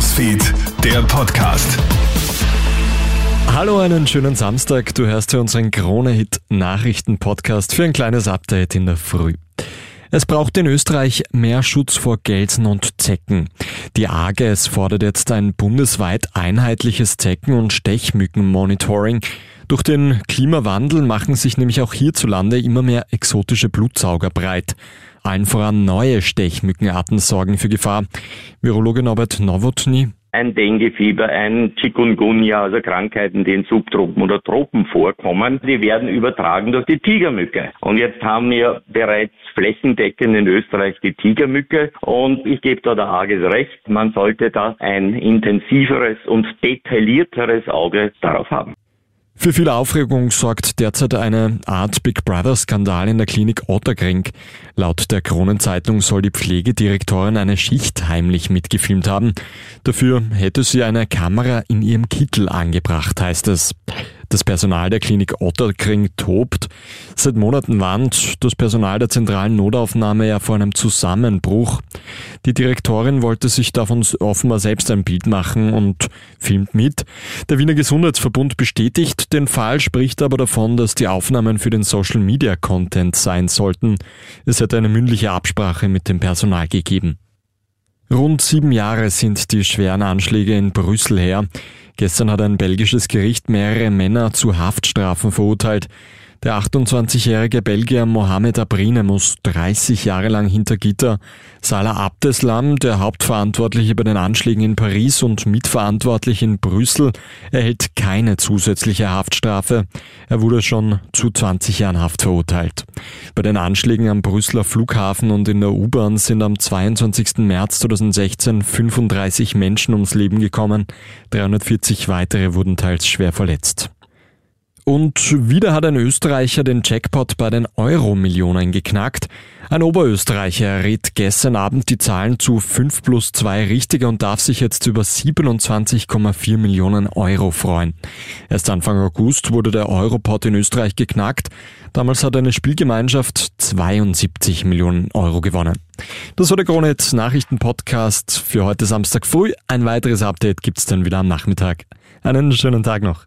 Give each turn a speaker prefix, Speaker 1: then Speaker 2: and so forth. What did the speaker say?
Speaker 1: Newsfeed, der Podcast.
Speaker 2: Hallo, einen schönen Samstag. Du hörst hier unseren Krone-Hit Nachrichten-Podcast für ein kleines Update in der Früh. Es braucht in Österreich mehr Schutz vor Gelsen und Zecken. Die AGES fordert jetzt ein bundesweit einheitliches Zecken- und Stechmückenmonitoring. Durch den Klimawandel machen sich nämlich auch hierzulande immer mehr exotische Blutsauger breit. Allen voran neue Stechmückenarten sorgen für Gefahr. Virologe Norbert Nowotny
Speaker 3: ein Denguefieber, ein Chikungunya, also Krankheiten, die in Subtropen oder Tropen vorkommen, die werden übertragen durch die Tigermücke. Und jetzt haben wir bereits flächendeckend in Österreich die Tigermücke und ich gebe da der AGES recht, man sollte da ein intensiveres und detaillierteres Auge darauf haben.
Speaker 2: Für viel Aufregung sorgt derzeit eine Art Big Brother-Skandal in der Klinik Otterkring. Laut der Kronenzeitung soll die Pflegedirektorin eine Schicht heimlich mitgefilmt haben. Dafür hätte sie eine Kamera in ihrem Kittel angebracht, heißt es. Das Personal der Klinik Otterkring tobt. Seit Monaten warnt das Personal der zentralen Notaufnahme ja vor einem Zusammenbruch. Die Direktorin wollte sich davon offenbar selbst ein Bild machen und filmt mit. Der Wiener Gesundheitsverbund bestätigt den Fall, spricht aber davon, dass die Aufnahmen für den Social Media Content sein sollten. Es hätte eine mündliche Absprache mit dem Personal gegeben. Rund sieben Jahre sind die schweren Anschläge in Brüssel her. Gestern hat ein belgisches Gericht mehrere Männer zu Haftstrafen verurteilt. Der 28-jährige Belgier Mohamed Abrine muss 30 Jahre lang hinter Gitter. Salah Abdeslam, der Hauptverantwortliche bei den Anschlägen in Paris und mitverantwortlich in Brüssel, erhält keine zusätzliche Haftstrafe. Er wurde schon zu 20 Jahren Haft verurteilt. Bei den Anschlägen am Brüsseler Flughafen und in der U-Bahn sind am 22. März 2016 35 Menschen ums Leben gekommen. 340 weitere wurden teils schwer verletzt. Und wieder hat ein Österreicher den Jackpot bei den Euro-Millionen geknackt. Ein Oberösterreicher rät gestern Abend die Zahlen zu 5 plus 2 richtiger und darf sich jetzt über 27,4 Millionen Euro freuen. Erst Anfang August wurde der Europot in Österreich geknackt. Damals hat eine Spielgemeinschaft 72 Millionen Euro gewonnen. Das war der Kronet Nachrichten-Podcast für heute Samstag früh. Ein weiteres Update gibt's dann wieder am Nachmittag. Einen schönen Tag noch.